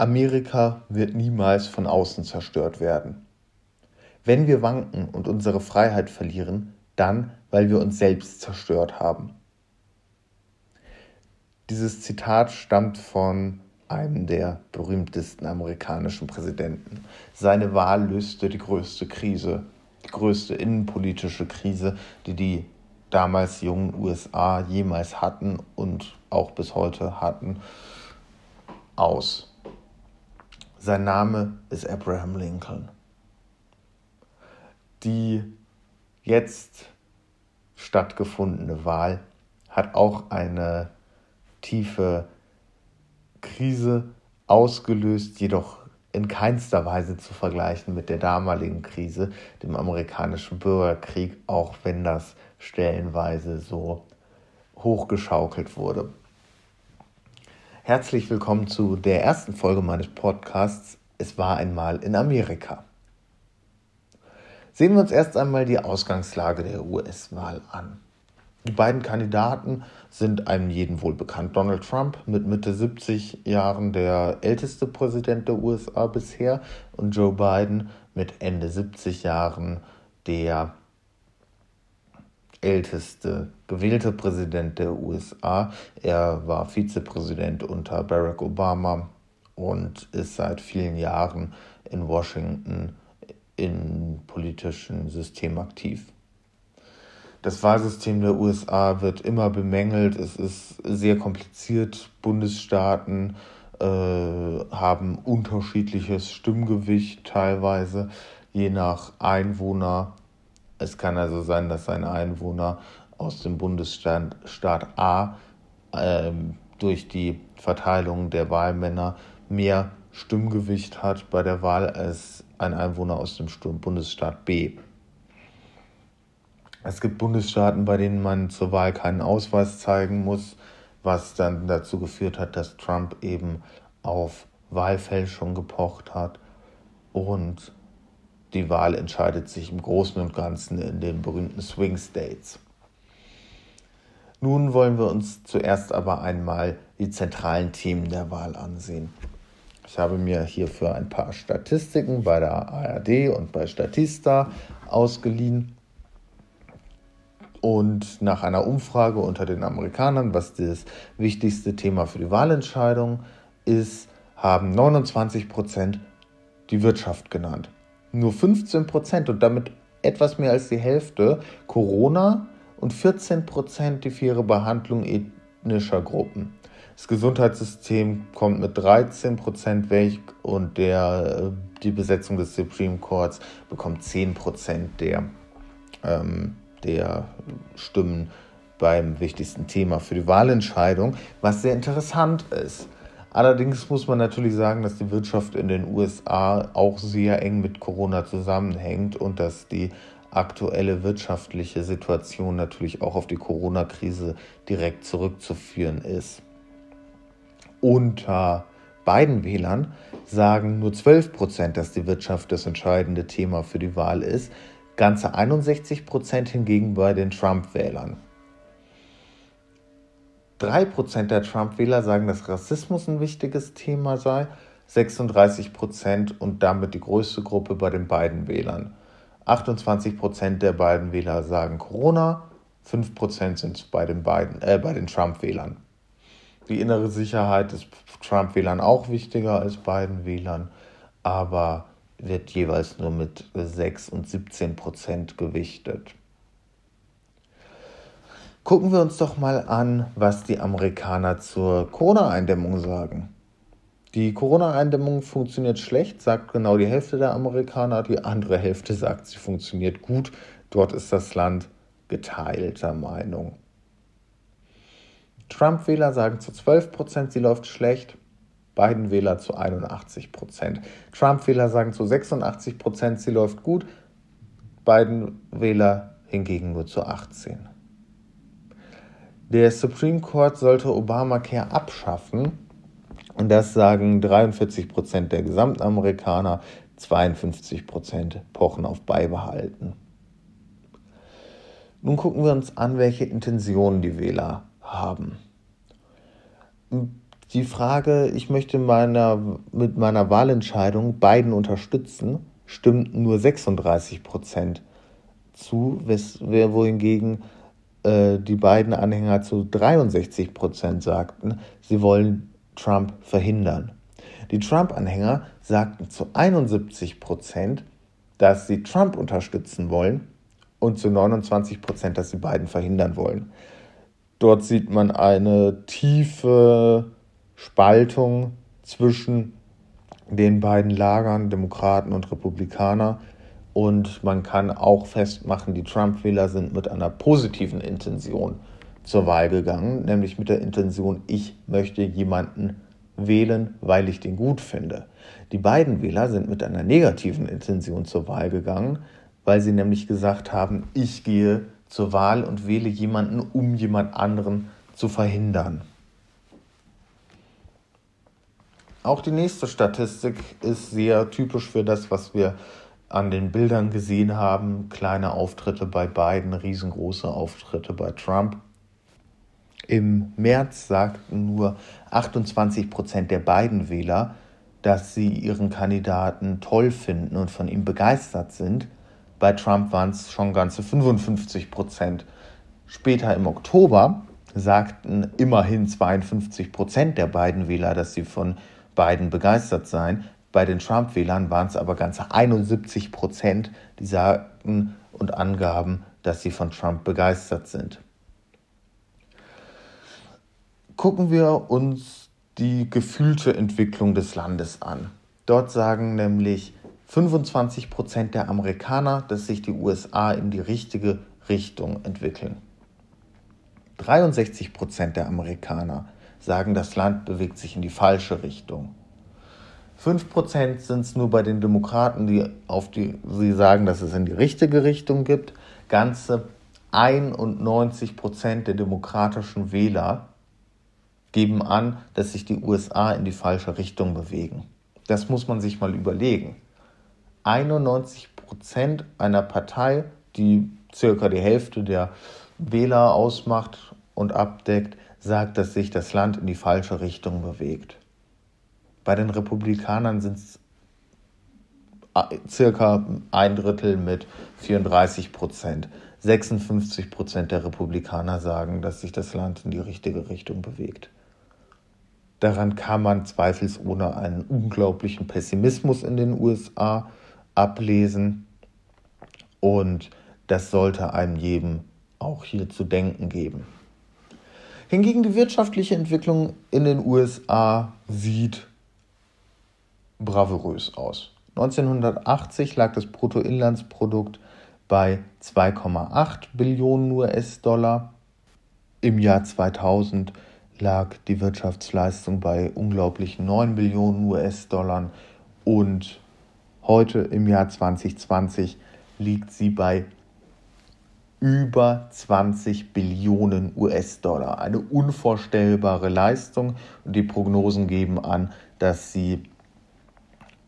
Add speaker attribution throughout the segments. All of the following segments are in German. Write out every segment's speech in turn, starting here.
Speaker 1: Amerika wird niemals von außen zerstört werden. Wenn wir wanken und unsere Freiheit verlieren, dann, weil wir uns selbst zerstört haben. Dieses Zitat stammt von einem der berühmtesten amerikanischen Präsidenten. Seine Wahl löste die größte Krise, die größte innenpolitische Krise, die die damals jungen USA jemals hatten und auch bis heute hatten, aus. Sein Name ist Abraham Lincoln. Die jetzt stattgefundene Wahl hat auch eine tiefe Krise ausgelöst, jedoch in keinster Weise zu vergleichen mit der damaligen Krise, dem amerikanischen Bürgerkrieg, auch wenn das stellenweise so hochgeschaukelt wurde. Herzlich willkommen zu der ersten Folge meines Podcasts Es war einmal in Amerika. Sehen wir uns erst einmal die Ausgangslage der US-Wahl an. Die beiden Kandidaten sind einem jeden wohl bekannt. Donald Trump mit Mitte 70 Jahren der älteste Präsident der USA bisher und Joe Biden mit Ende 70 Jahren der älteste gewählte Präsident der USA. Er war Vizepräsident unter Barack Obama und ist seit vielen Jahren in Washington im politischen System aktiv. Das Wahlsystem der USA wird immer bemängelt. Es ist sehr kompliziert. Bundesstaaten äh, haben unterschiedliches Stimmgewicht teilweise, je nach Einwohner. Es kann also sein, dass ein Einwohner aus dem Bundesstaat Staat A äh, durch die Verteilung der Wahlmänner mehr Stimmgewicht hat bei der Wahl als ein Einwohner aus dem Bundesstaat B. Es gibt Bundesstaaten, bei denen man zur Wahl keinen Ausweis zeigen muss, was dann dazu geführt hat, dass Trump eben auf Wahlfälschung gepocht hat. Und die Wahl entscheidet sich im Großen und Ganzen in den berühmten Swing States. Nun wollen wir uns zuerst aber einmal die zentralen Themen der Wahl ansehen. Ich habe mir hierfür ein paar Statistiken bei der ARD und bei Statista ausgeliehen. Und nach einer Umfrage unter den Amerikanern, was das wichtigste Thema für die Wahlentscheidung ist, haben 29 Prozent die Wirtschaft genannt. Nur 15 Prozent und damit etwas mehr als die Hälfte Corona und 14 Prozent die faire Behandlung ethnischer Gruppen. Das Gesundheitssystem kommt mit 13 Prozent weg und der, äh, die Besetzung des Supreme Courts bekommt 10 Prozent der ähm, der Stimmen beim wichtigsten Thema für die Wahlentscheidung, was sehr interessant ist. Allerdings muss man natürlich sagen, dass die Wirtschaft in den USA auch sehr eng mit Corona zusammenhängt und dass die aktuelle wirtschaftliche Situation natürlich auch auf die Corona-Krise direkt zurückzuführen ist. Unter beiden Wählern sagen nur 12 Prozent, dass die Wirtschaft das entscheidende Thema für die Wahl ist ganze 61 Prozent hingegen bei den Trump-Wählern. 3 Prozent der Trump-Wähler sagen, dass Rassismus ein wichtiges Thema sei, 36 Prozent und damit die größte Gruppe bei den beiden Wählern. 28 Prozent der beiden Wähler sagen Corona, 5 Prozent sind bei den, äh, bei den Trump-Wählern. Die innere Sicherheit ist Trump-Wählern auch wichtiger als beiden Wählern, aber wird jeweils nur mit 6 und 17 Prozent gewichtet. Gucken wir uns doch mal an, was die Amerikaner zur Corona-Eindämmung sagen. Die Corona-Eindämmung funktioniert schlecht, sagt genau die Hälfte der Amerikaner. Die andere Hälfte sagt, sie funktioniert gut. Dort ist das Land geteilter Meinung. Trump-Wähler sagen zu 12 Prozent, sie läuft schlecht. Biden-Wähler zu 81 Prozent. Trump-Wähler sagen zu 86 Prozent, sie läuft gut. Biden-Wähler hingegen nur zu 18. Der Supreme Court sollte Obamacare abschaffen. Und das sagen 43 Prozent der gesamten Amerikaner, 52 Prozent pochen auf Beibehalten. Nun gucken wir uns an, welche Intentionen die Wähler haben. Die Frage, ich möchte meiner, mit meiner Wahlentscheidung Biden unterstützen, stimmt nur 36 Prozent zu, wohingegen äh, die beiden Anhänger zu 63 Prozent sagten, sie wollen Trump verhindern. Die Trump-Anhänger sagten zu 71 Prozent, dass sie Trump unterstützen wollen und zu 29 Prozent, dass sie beiden verhindern wollen. Dort sieht man eine tiefe Spaltung zwischen den beiden Lagern, Demokraten und Republikaner. Und man kann auch festmachen, die Trump-Wähler sind mit einer positiven Intention zur Wahl gegangen, nämlich mit der Intention, ich möchte jemanden wählen, weil ich den gut finde. Die beiden Wähler sind mit einer negativen Intention zur Wahl gegangen, weil sie nämlich gesagt haben, ich gehe zur Wahl und wähle jemanden, um jemand anderen zu verhindern. Auch die nächste Statistik ist sehr typisch für das, was wir an den Bildern gesehen haben. Kleine Auftritte bei Biden, riesengroße Auftritte bei Trump. Im März sagten nur 28 Prozent der beiden Wähler, dass sie ihren Kandidaten toll finden und von ihm begeistert sind. Bei Trump waren es schon ganze 55 Prozent. Später im Oktober sagten immerhin 52 Prozent der beiden Wähler, dass sie von Biden begeistert seien. Bei den Trump-Wählern waren es aber ganze 71 Prozent, die sagten und angaben, dass sie von Trump begeistert sind. Gucken wir uns die gefühlte Entwicklung des Landes an. Dort sagen nämlich 25 Prozent der Amerikaner, dass sich die USA in die richtige Richtung entwickeln. 63 Prozent der Amerikaner sagen, das Land bewegt sich in die falsche Richtung. 5% sind es nur bei den Demokraten, die auf die sie sagen, dass es in die richtige Richtung gibt. Ganze 91% der demokratischen Wähler geben an, dass sich die USA in die falsche Richtung bewegen. Das muss man sich mal überlegen. 91% einer Partei, die circa die Hälfte der Wähler ausmacht und abdeckt, sagt, dass sich das Land in die falsche Richtung bewegt. Bei den Republikanern sind es circa ein Drittel mit 34 Prozent. 56 Prozent der Republikaner sagen, dass sich das Land in die richtige Richtung bewegt. Daran kann man zweifelsohne einen unglaublichen Pessimismus in den USA ablesen. Und das sollte einem jedem auch hier zu denken geben. Hingegen die wirtschaftliche Entwicklung in den USA sieht bravourös aus. 1980 lag das Bruttoinlandsprodukt bei 2,8 Billionen US-Dollar. Im Jahr 2000 lag die Wirtschaftsleistung bei unglaublich 9 Billionen US-Dollar und heute im Jahr 2020 liegt sie bei über 20 Billionen US-Dollar. Eine unvorstellbare Leistung und die Prognosen geben an, dass sie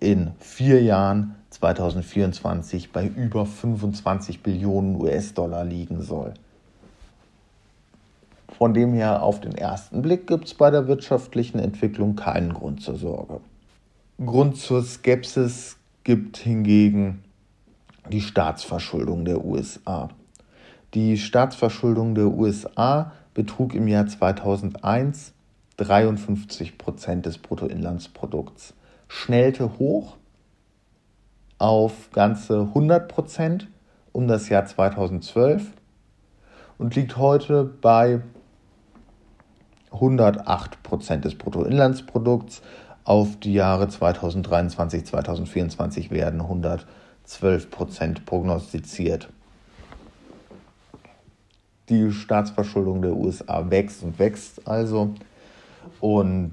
Speaker 1: in vier Jahren 2024 bei über 25 Billionen US-Dollar liegen soll. Von dem her auf den ersten Blick gibt es bei der wirtschaftlichen Entwicklung keinen Grund zur Sorge. Grund zur Skepsis gibt hingegen die Staatsverschuldung der USA. Die Staatsverschuldung der USA betrug im Jahr 2001 53 Prozent des Bruttoinlandsprodukts, schnellte hoch auf ganze 100 Prozent um das Jahr 2012 und liegt heute bei 108 Prozent des Bruttoinlandsprodukts. Auf die Jahre 2023, 2024 werden 112 Prozent prognostiziert die Staatsverschuldung der USA wächst und wächst also. Und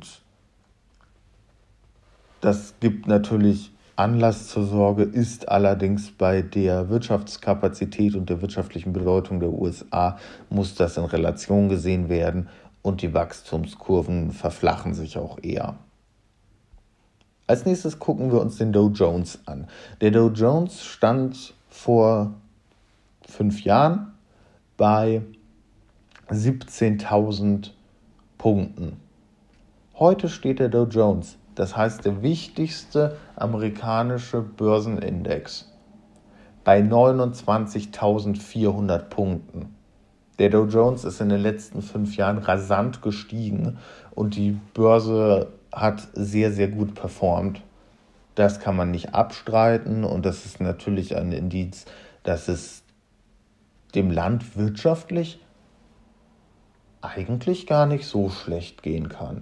Speaker 1: das gibt natürlich Anlass zur Sorge, ist allerdings bei der Wirtschaftskapazität und der wirtschaftlichen Bedeutung der USA, muss das in Relation gesehen werden und die Wachstumskurven verflachen sich auch eher. Als nächstes gucken wir uns den Dow Jones an. Der Dow Jones stand vor fünf Jahren bei 17.000 Punkten. Heute steht der Dow Jones, das heißt der wichtigste amerikanische Börsenindex, bei 29.400 Punkten. Der Dow Jones ist in den letzten fünf Jahren rasant gestiegen und die Börse hat sehr, sehr gut performt. Das kann man nicht abstreiten und das ist natürlich ein Indiz, dass es dem Land wirtschaftlich eigentlich gar nicht so schlecht gehen kann.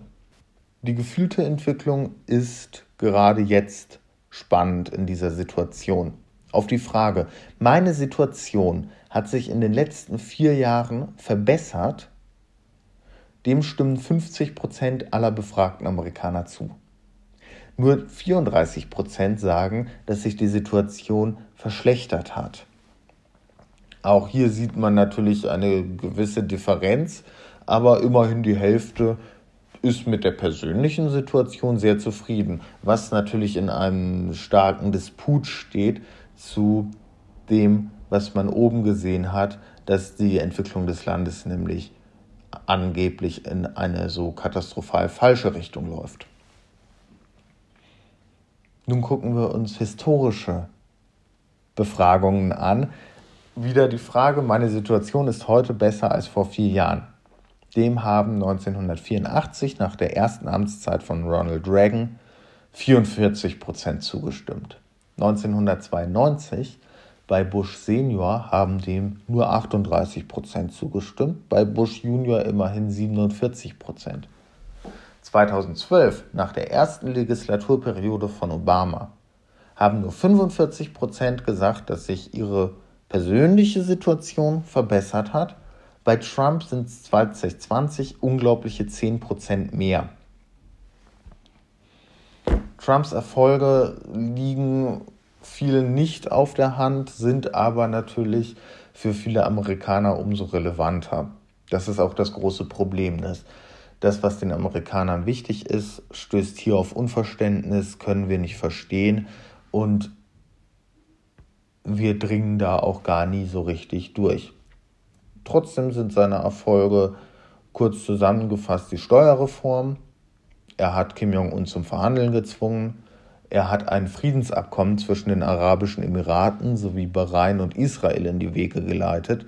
Speaker 1: Die gefühlte Entwicklung ist gerade jetzt spannend in dieser Situation. Auf die Frage, meine Situation hat sich in den letzten vier Jahren verbessert, dem stimmen 50 Prozent aller befragten Amerikaner zu. Nur 34 Prozent sagen, dass sich die Situation verschlechtert hat. Auch hier sieht man natürlich eine gewisse Differenz, aber immerhin die Hälfte ist mit der persönlichen Situation sehr zufrieden, was natürlich in einem starken Disput steht zu dem, was man oben gesehen hat, dass die Entwicklung des Landes nämlich angeblich in eine so katastrophal falsche Richtung läuft. Nun gucken wir uns historische Befragungen an. Wieder die Frage, meine Situation ist heute besser als vor vier Jahren. Dem haben 1984 nach der ersten Amtszeit von Ronald Reagan 44 Prozent zugestimmt. 1992 bei Bush Senior haben dem nur 38 Prozent zugestimmt, bei Bush Junior immerhin 47 Prozent. 2012, nach der ersten Legislaturperiode von Obama, haben nur 45 Prozent gesagt, dass sich ihre persönliche Situation verbessert hat bei Trump sind es 2020 unglaubliche 10% mehr. Trumps Erfolge liegen vielen nicht auf der Hand, sind aber natürlich für viele Amerikaner umso relevanter. Das ist auch das große Problem. Dass das, was den Amerikanern wichtig ist, stößt hier auf Unverständnis, können wir nicht verstehen und wir dringen da auch gar nie so richtig durch. Trotzdem sind seine Erfolge kurz zusammengefasst die Steuerreform. Er hat Kim Jong-un zum Verhandeln gezwungen. Er hat ein Friedensabkommen zwischen den Arabischen Emiraten sowie Bahrain und Israel in die Wege geleitet.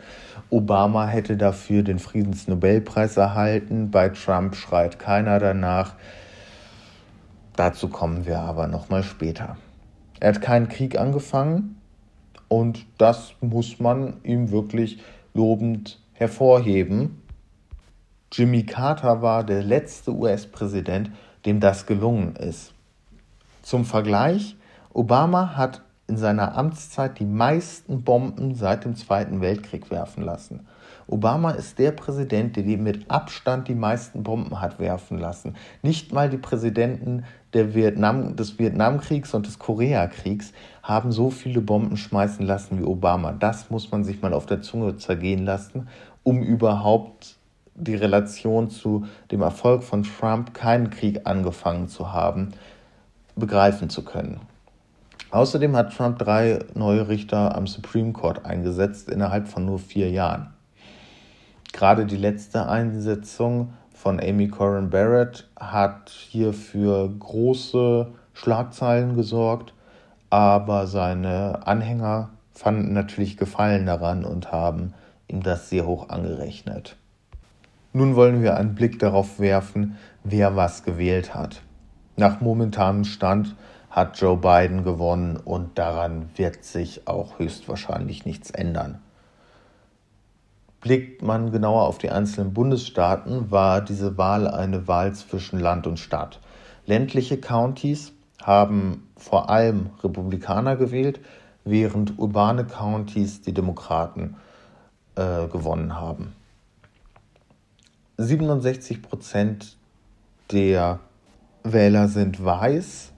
Speaker 1: Obama hätte dafür den Friedensnobelpreis erhalten. Bei Trump schreit keiner danach. Dazu kommen wir aber nochmal später. Er hat keinen Krieg angefangen und das muss man ihm wirklich lobend hervorheben. Jimmy Carter war der letzte US-Präsident, dem das gelungen ist. Zum Vergleich, Obama hat in seiner Amtszeit die meisten Bomben seit dem Zweiten Weltkrieg werfen lassen. Obama ist der Präsident, der mit Abstand die meisten Bomben hat werfen lassen. Nicht mal die Präsidenten Vietnam, des Vietnamkriegs und des Koreakriegs haben so viele Bomben schmeißen lassen wie Obama. Das muss man sich mal auf der Zunge zergehen lassen, um überhaupt die Relation zu dem Erfolg von Trump, keinen Krieg angefangen zu haben, begreifen zu können. Außerdem hat Trump drei neue Richter am Supreme Court eingesetzt innerhalb von nur vier Jahren. Gerade die letzte Einsetzung von Amy Corrin Barrett hat hier für große Schlagzeilen gesorgt, aber seine Anhänger fanden natürlich Gefallen daran und haben ihm das sehr hoch angerechnet. Nun wollen wir einen Blick darauf werfen, wer was gewählt hat. Nach momentanem Stand hat Joe Biden gewonnen und daran wird sich auch höchstwahrscheinlich nichts ändern. Blickt man genauer auf die einzelnen Bundesstaaten, war diese Wahl eine Wahl zwischen Land und Stadt. Ländliche Countys haben vor allem Republikaner gewählt, während urbane Countys die Demokraten äh, gewonnen haben. 67 Prozent der Wähler sind weiß,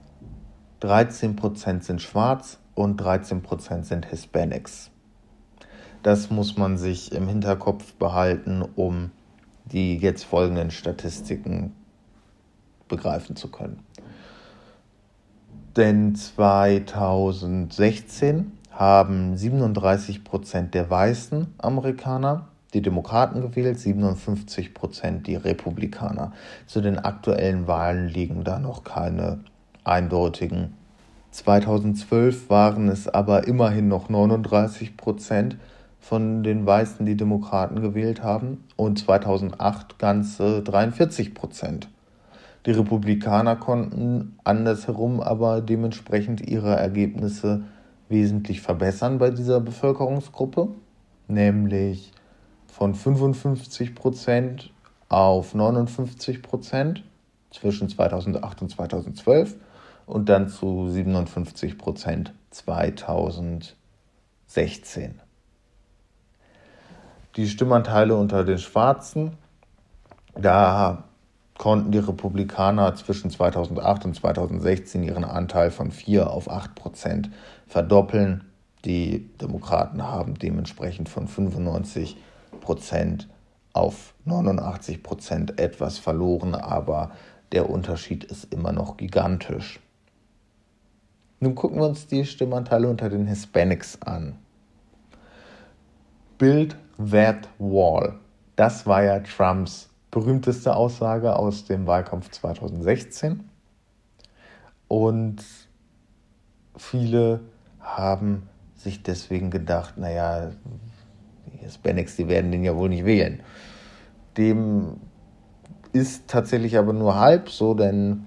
Speaker 1: 13 Prozent sind schwarz und 13 Prozent sind Hispanics. Das muss man sich im Hinterkopf behalten, um die jetzt folgenden Statistiken begreifen zu können. Denn 2016 haben 37 Prozent der weißen Amerikaner die Demokraten gewählt, 57 Prozent die Republikaner. Zu den aktuellen Wahlen liegen da noch keine eindeutigen. 2012 waren es aber immerhin noch 39 Prozent von den Weißen, die Demokraten gewählt haben, und 2008 ganze 43 Prozent. Die Republikaner konnten andersherum aber dementsprechend ihre Ergebnisse wesentlich verbessern bei dieser Bevölkerungsgruppe, nämlich von 55 Prozent auf 59 Prozent zwischen 2008 und 2012 und dann zu 57 Prozent 2016. Die Stimmanteile unter den Schwarzen, da konnten die Republikaner zwischen 2008 und 2016 ihren Anteil von 4 auf 8 Prozent verdoppeln. Die Demokraten haben dementsprechend von 95 Prozent auf 89 Prozent etwas verloren, aber der Unterschied ist immer noch gigantisch. Nun gucken wir uns die Stimmanteile unter den Hispanics an. Build that wall. Das war ja Trumps berühmteste Aussage aus dem Wahlkampf 2016. Und viele haben sich deswegen gedacht, naja, die Hispanics, die werden den ja wohl nicht wählen. Dem ist tatsächlich aber nur halb so, denn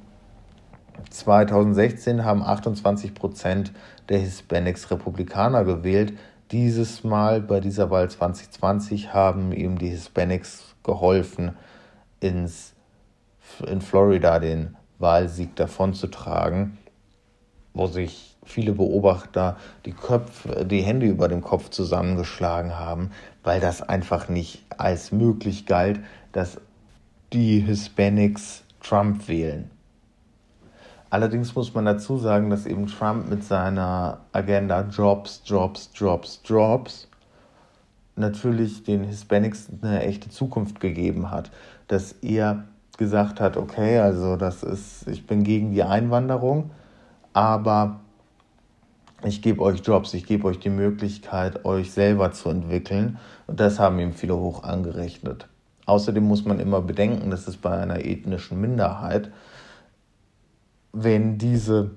Speaker 1: 2016 haben 28 Prozent der Hispanics Republikaner gewählt. Dieses Mal bei dieser Wahl 2020 haben ihm die Hispanics geholfen, ins, in Florida den Wahlsieg davonzutragen, wo sich viele Beobachter die Köpfe, die Hände über dem Kopf zusammengeschlagen haben, weil das einfach nicht als möglich galt, dass die Hispanics Trump wählen. Allerdings muss man dazu sagen, dass eben Trump mit seiner Agenda Jobs, Jobs, Jobs, Jobs natürlich den Hispanics eine echte Zukunft gegeben hat. Dass er gesagt hat, okay, also das ist, ich bin gegen die Einwanderung, aber ich gebe euch Jobs, ich gebe euch die Möglichkeit, euch selber zu entwickeln. Und das haben ihm viele hoch angerechnet. Außerdem muss man immer bedenken, dass es bei einer ethnischen Minderheit, wenn diese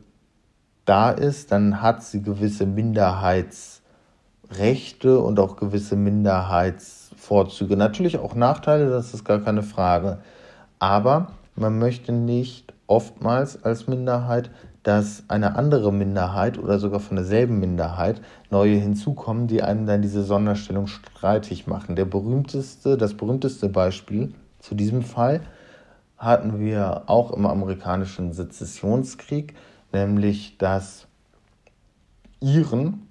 Speaker 1: da ist, dann hat sie gewisse Minderheitsrechte und auch gewisse Minderheitsvorzüge. Natürlich auch Nachteile, das ist gar keine Frage. Aber man möchte nicht oftmals als Minderheit dass eine andere Minderheit oder sogar von derselben Minderheit neue hinzukommen, die einem dann diese Sonderstellung streitig machen. Der berühmteste, das berühmteste Beispiel zu diesem Fall hatten wir auch im amerikanischen Sezessionskrieg, nämlich dass Iren,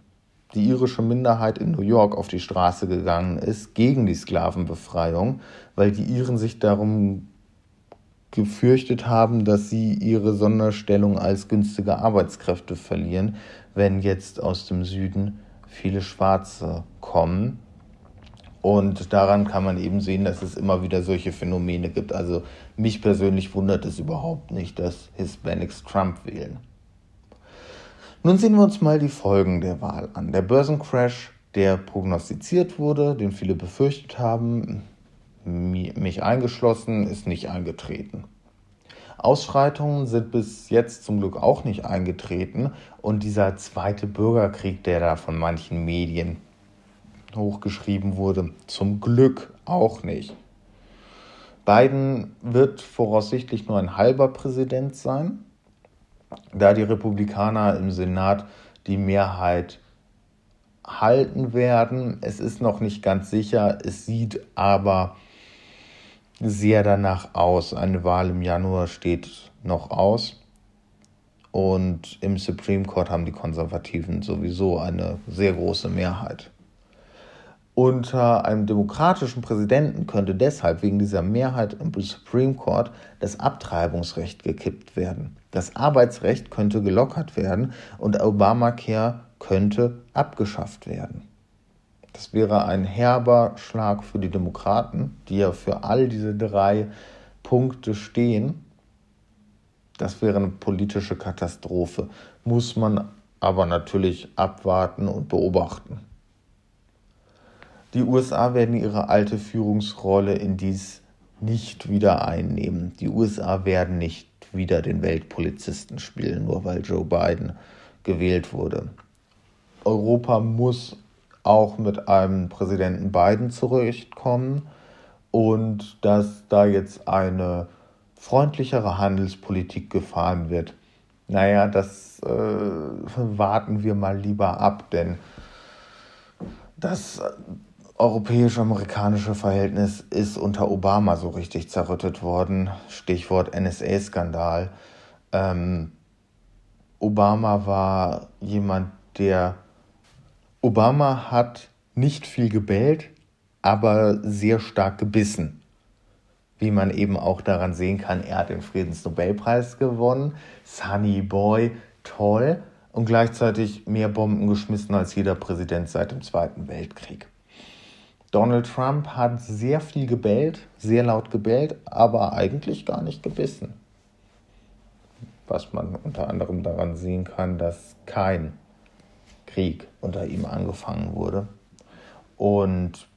Speaker 1: die irische Minderheit in New York auf die Straße gegangen ist gegen die Sklavenbefreiung, weil die Iren sich darum gefürchtet haben, dass sie ihre Sonderstellung als günstige Arbeitskräfte verlieren, wenn jetzt aus dem Süden viele Schwarze kommen. Und daran kann man eben sehen, dass es immer wieder solche Phänomene gibt. Also mich persönlich wundert es überhaupt nicht, dass Hispanics Trump wählen. Nun sehen wir uns mal die Folgen der Wahl an. Der Börsencrash, der prognostiziert wurde, den viele befürchtet haben, mich eingeschlossen, ist nicht eingetreten. Ausschreitungen sind bis jetzt zum Glück auch nicht eingetreten und dieser zweite Bürgerkrieg, der da von manchen Medien hochgeschrieben wurde, zum Glück auch nicht. Biden wird voraussichtlich nur ein halber Präsident sein, da die Republikaner im Senat die Mehrheit halten werden. Es ist noch nicht ganz sicher, es sieht aber sehr danach aus. Eine Wahl im Januar steht noch aus. Und im Supreme Court haben die Konservativen sowieso eine sehr große Mehrheit. Unter einem demokratischen Präsidenten könnte deshalb wegen dieser Mehrheit im Supreme Court das Abtreibungsrecht gekippt werden. Das Arbeitsrecht könnte gelockert werden und Obamacare könnte abgeschafft werden. Das wäre ein herber Schlag für die Demokraten, die ja für all diese drei Punkte stehen. Das wäre eine politische Katastrophe. Muss man aber natürlich abwarten und beobachten. Die USA werden ihre alte Führungsrolle in dies nicht wieder einnehmen. Die USA werden nicht wieder den Weltpolizisten spielen, nur weil Joe Biden gewählt wurde. Europa muss auch mit einem Präsidenten Biden zurechtkommen und dass da jetzt eine freundlichere Handelspolitik gefahren wird. Naja, das äh, warten wir mal lieber ab, denn das europäisch-amerikanische Verhältnis ist unter Obama so richtig zerrüttet worden. Stichwort NSA-Skandal. Ähm, Obama war jemand, der... Obama hat nicht viel gebellt, aber sehr stark gebissen. Wie man eben auch daran sehen kann, er hat den Friedensnobelpreis gewonnen. Sunny Boy, toll. Und gleichzeitig mehr Bomben geschmissen als jeder Präsident seit dem Zweiten Weltkrieg. Donald Trump hat sehr viel gebellt, sehr laut gebellt, aber eigentlich gar nicht gebissen. Was man unter anderem daran sehen kann, dass kein Krieg unter ihm angefangen wurde und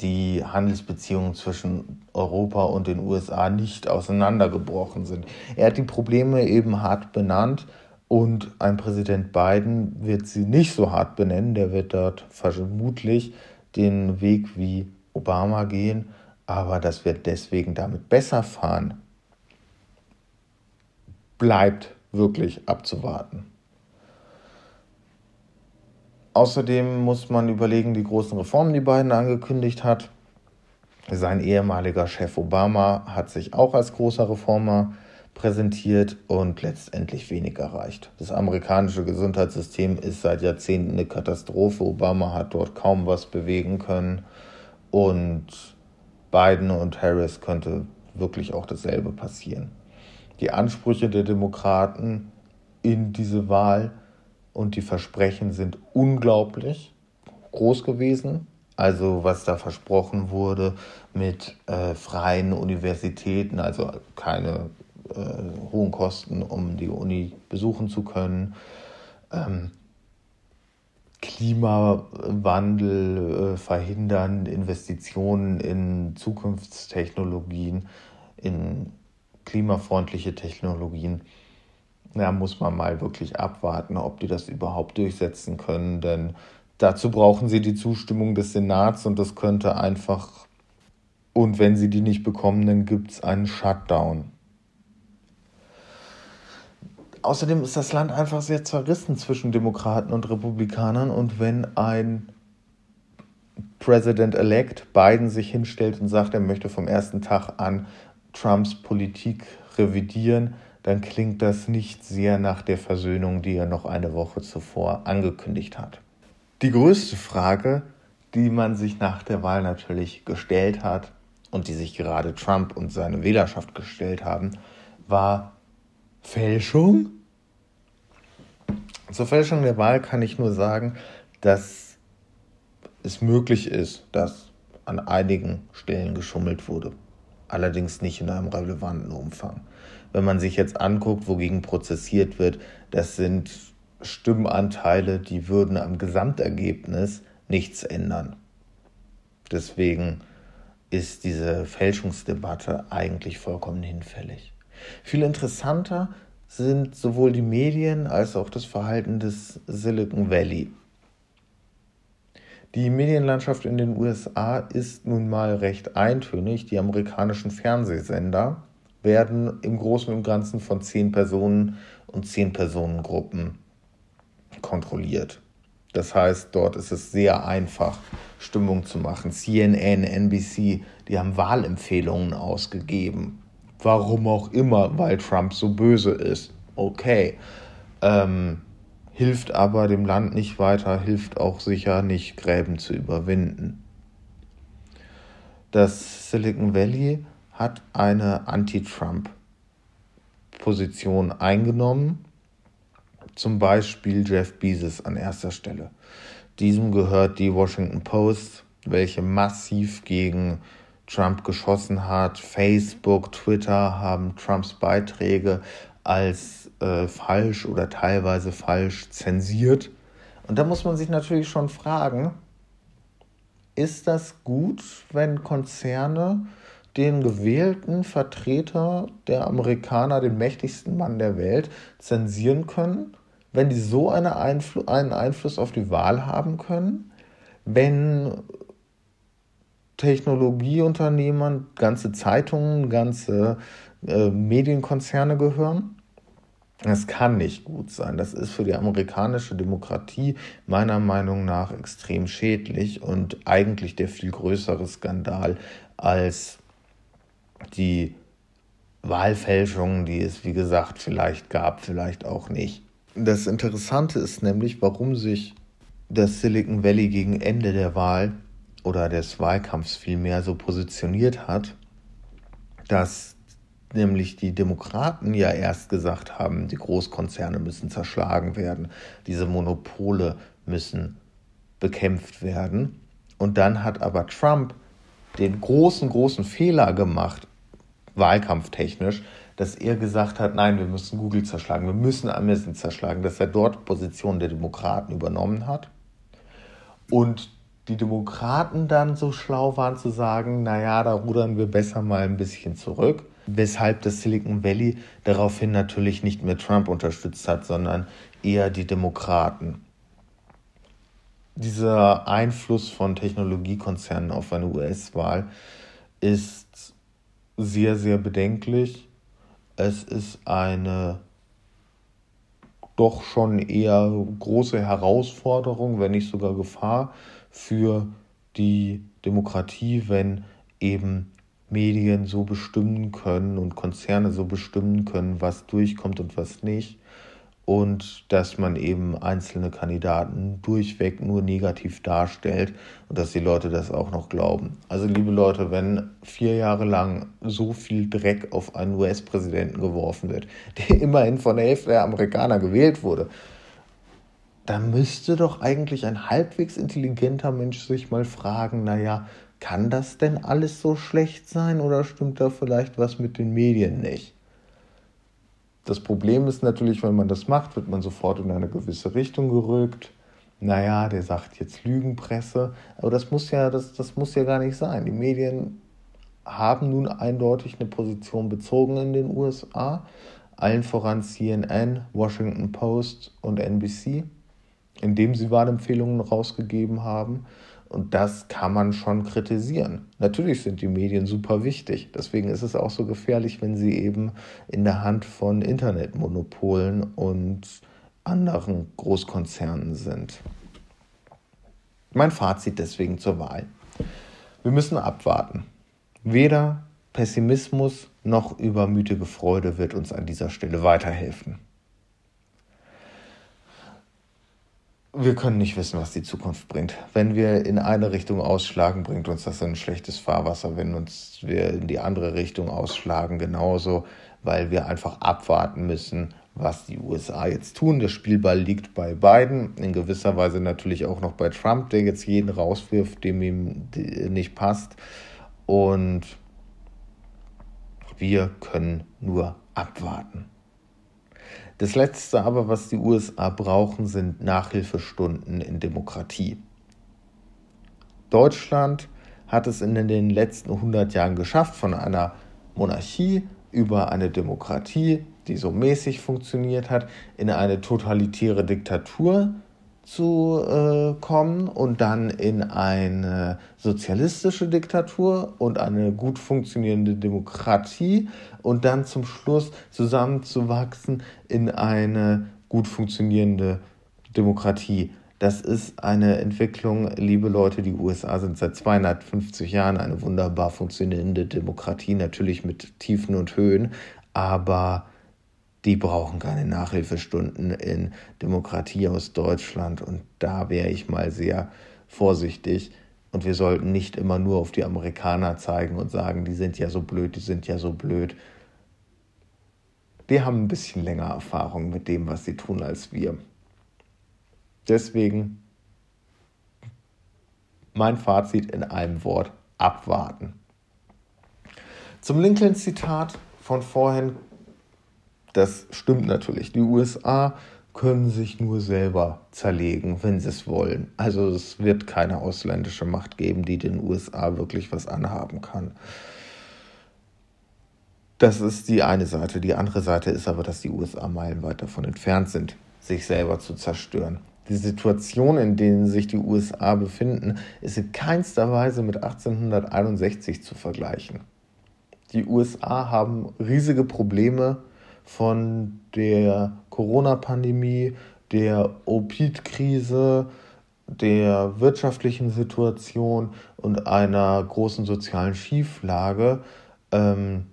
Speaker 1: die Handelsbeziehungen zwischen Europa und den USA nicht auseinandergebrochen sind. Er hat die Probleme eben hart benannt und ein Präsident Biden wird sie nicht so hart benennen. Der wird dort vermutlich den Weg wie Obama gehen, aber dass wir deswegen damit besser fahren, bleibt wirklich abzuwarten. Außerdem muss man überlegen, die großen Reformen, die Biden angekündigt hat. Sein ehemaliger Chef Obama hat sich auch als großer Reformer präsentiert und letztendlich wenig erreicht. Das amerikanische Gesundheitssystem ist seit Jahrzehnten eine Katastrophe. Obama hat dort kaum was bewegen können und Biden und Harris könnte wirklich auch dasselbe passieren. Die Ansprüche der Demokraten in diese Wahl und die Versprechen sind unglaublich groß gewesen. Also was da versprochen wurde mit äh, freien Universitäten, also keine äh, hohen Kosten, um die Uni besuchen zu können. Ähm, Klimawandel äh, verhindern, Investitionen in Zukunftstechnologien, in klimafreundliche Technologien. Da muss man mal wirklich abwarten, ob die das überhaupt durchsetzen können, denn dazu brauchen sie die Zustimmung des Senats und das könnte einfach, und wenn sie die nicht bekommen, dann gibt es einen Shutdown. Außerdem ist das Land einfach sehr zerrissen zwischen Demokraten und Republikanern und wenn ein President-elect Biden sich hinstellt und sagt, er möchte vom ersten Tag an Trumps Politik revidieren, dann klingt das nicht sehr nach der Versöhnung, die er noch eine Woche zuvor angekündigt hat. Die größte Frage, die man sich nach der Wahl natürlich gestellt hat und die sich gerade Trump und seine Wählerschaft gestellt haben, war, Fälschung? Zur Fälschung der Wahl kann ich nur sagen, dass es möglich ist, dass an einigen Stellen geschummelt wurde. Allerdings nicht in einem relevanten Umfang. Wenn man sich jetzt anguckt, wogegen prozessiert wird, das sind Stimmenanteile, die würden am Gesamtergebnis nichts ändern. Deswegen ist diese Fälschungsdebatte eigentlich vollkommen hinfällig. Viel interessanter sind sowohl die Medien als auch das Verhalten des Silicon Valley. Die Medienlandschaft in den USA ist nun mal recht eintönig. Die amerikanischen Fernsehsender werden im Großen und Ganzen von zehn Personen und zehn Personengruppen kontrolliert. Das heißt, dort ist es sehr einfach, Stimmung zu machen. CNN, NBC, die haben Wahlempfehlungen ausgegeben. Warum auch immer, weil Trump so böse ist. Okay. Ähm, hilft aber dem Land nicht weiter, hilft auch sicher nicht, Gräben zu überwinden. Das Silicon Valley hat eine Anti-Trump-Position eingenommen, zum Beispiel Jeff Bezos an erster Stelle. Diesem gehört die Washington Post, welche massiv gegen Trump geschossen hat. Facebook, Twitter haben Trumps Beiträge als äh, falsch oder teilweise falsch zensiert. Und da muss man sich natürlich schon fragen, ist das gut, wenn Konzerne den gewählten Vertreter der Amerikaner, den mächtigsten Mann der Welt, zensieren können, wenn die so eine Einfl einen Einfluss auf die Wahl haben können, wenn Technologieunternehmen, ganze Zeitungen, ganze äh, Medienkonzerne gehören. Das kann nicht gut sein. Das ist für die amerikanische Demokratie meiner Meinung nach extrem schädlich und eigentlich der viel größere Skandal als die Wahlfälschungen, die es, wie gesagt, vielleicht gab, vielleicht auch nicht. Das Interessante ist nämlich, warum sich das Silicon Valley gegen Ende der Wahl oder des Wahlkampfs vielmehr so positioniert hat, dass nämlich die Demokraten ja erst gesagt haben, die Großkonzerne müssen zerschlagen werden, diese Monopole müssen bekämpft werden. Und dann hat aber Trump den großen, großen Fehler gemacht, wahlkampftechnisch, dass er gesagt hat, nein, wir müssen Google zerschlagen, wir müssen Amazon zerschlagen, dass er dort Position der Demokraten übernommen hat. Und die Demokraten dann so schlau waren zu sagen, naja, da rudern wir besser mal ein bisschen zurück weshalb das Silicon Valley daraufhin natürlich nicht mehr Trump unterstützt hat, sondern eher die Demokraten. Dieser Einfluss von Technologiekonzernen auf eine US-Wahl ist sehr, sehr bedenklich. Es ist eine doch schon eher große Herausforderung, wenn nicht sogar Gefahr für die Demokratie, wenn eben Medien so bestimmen können und Konzerne so bestimmen können, was durchkommt und was nicht. Und dass man eben einzelne Kandidaten durchweg nur negativ darstellt und dass die Leute das auch noch glauben. Also liebe Leute, wenn vier Jahre lang so viel Dreck auf einen US-Präsidenten geworfen wird, der immerhin von der Hälfte der Amerikaner gewählt wurde, dann müsste doch eigentlich ein halbwegs intelligenter Mensch sich mal fragen, naja, kann das denn alles so schlecht sein oder stimmt da vielleicht was mit den Medien nicht? Das Problem ist natürlich, wenn man das macht, wird man sofort in eine gewisse Richtung gerückt. Naja, der sagt jetzt Lügenpresse, aber das muss ja, das, das muss ja gar nicht sein. Die Medien haben nun eindeutig eine Position bezogen in den USA, allen voran CNN, Washington Post und NBC, indem sie Wahlempfehlungen rausgegeben haben. Und das kann man schon kritisieren. Natürlich sind die Medien super wichtig. Deswegen ist es auch so gefährlich, wenn sie eben in der Hand von Internetmonopolen und anderen Großkonzernen sind. Mein Fazit deswegen zur Wahl. Wir müssen abwarten. Weder Pessimismus noch übermütige Freude wird uns an dieser Stelle weiterhelfen. Wir können nicht wissen, was die Zukunft bringt. Wenn wir in eine Richtung ausschlagen, bringt uns das in ein schlechtes Fahrwasser. Wenn uns wir in die andere Richtung ausschlagen, genauso, weil wir einfach abwarten müssen, was die USA jetzt tun. Der Spielball liegt bei Biden, in gewisser Weise natürlich auch noch bei Trump, der jetzt jeden rauswirft, dem ihm nicht passt. Und wir können nur abwarten. Das Letzte aber, was die USA brauchen, sind Nachhilfestunden in Demokratie. Deutschland hat es in den letzten 100 Jahren geschafft, von einer Monarchie über eine Demokratie, die so mäßig funktioniert hat, in eine totalitäre Diktatur zu äh, kommen und dann in eine sozialistische Diktatur und eine gut funktionierende Demokratie und dann zum Schluss zusammenzuwachsen in eine gut funktionierende Demokratie. Das ist eine Entwicklung, liebe Leute, die USA sind seit 250 Jahren eine wunderbar funktionierende Demokratie, natürlich mit Tiefen und Höhen, aber die brauchen keine Nachhilfestunden in Demokratie aus Deutschland. Und da wäre ich mal sehr vorsichtig. Und wir sollten nicht immer nur auf die Amerikaner zeigen und sagen, die sind ja so blöd, die sind ja so blöd. Die haben ein bisschen länger Erfahrung mit dem, was sie tun, als wir. Deswegen mein Fazit in einem Wort, abwarten. Zum Lincoln-Zitat von vorhin das stimmt natürlich. Die USA können sich nur selber zerlegen, wenn sie es wollen. Also es wird keine ausländische Macht geben, die den USA wirklich was anhaben kann. Das ist die eine Seite. Die andere Seite ist aber, dass die USA meilenweit davon entfernt sind, sich selber zu zerstören. Die Situation, in der sich die USA befinden, ist in keinster Weise mit 1861 zu vergleichen. Die USA haben riesige Probleme von der Corona-Pandemie, der Opid-Krise, der wirtschaftlichen Situation und einer großen sozialen Schieflage. Ähm,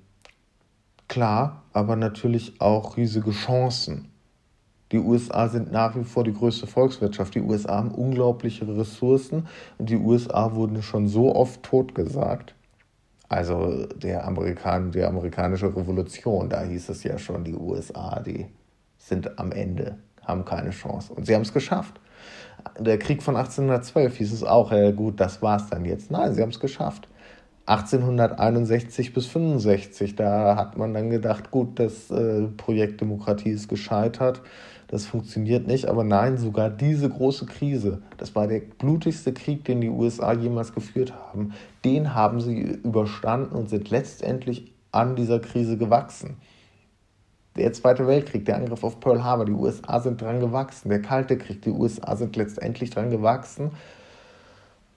Speaker 1: klar, aber natürlich auch riesige Chancen. Die USA sind nach wie vor die größte Volkswirtschaft. Die USA haben unglaubliche Ressourcen und die USA wurden schon so oft totgesagt. Also der Amerikan, die amerikanische Revolution, da hieß es ja schon, die USA, die sind am Ende, haben keine Chance. Und sie haben es geschafft. Der Krieg von 1812 hieß es auch, ja gut, das war's dann jetzt. Nein, sie haben es geschafft. 1861 bis 65, da hat man dann gedacht, gut, das äh, Projekt Demokratie ist gescheitert das funktioniert nicht. Aber nein, sogar diese große Krise, das war der blutigste Krieg, den die USA jemals geführt haben, den haben sie überstanden und sind letztendlich an dieser Krise gewachsen. Der Zweite Weltkrieg, der Angriff auf Pearl Harbor, die USA sind dran gewachsen. Der Kalte Krieg, die USA sind letztendlich dran gewachsen.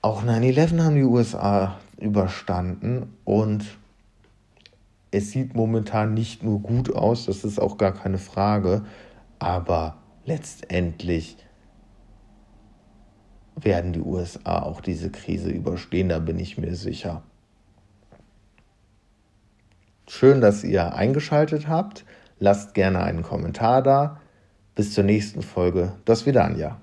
Speaker 1: Auch 9-11 haben die USA überstanden und es sieht momentan nicht nur gut aus, das ist auch gar keine Frage, aber letztendlich werden die USA auch diese Krise überstehen, da bin ich mir sicher. Schön, dass ihr eingeschaltet habt. Lasst gerne einen Kommentar da. Bis zur nächsten Folge. Das wieder Anja.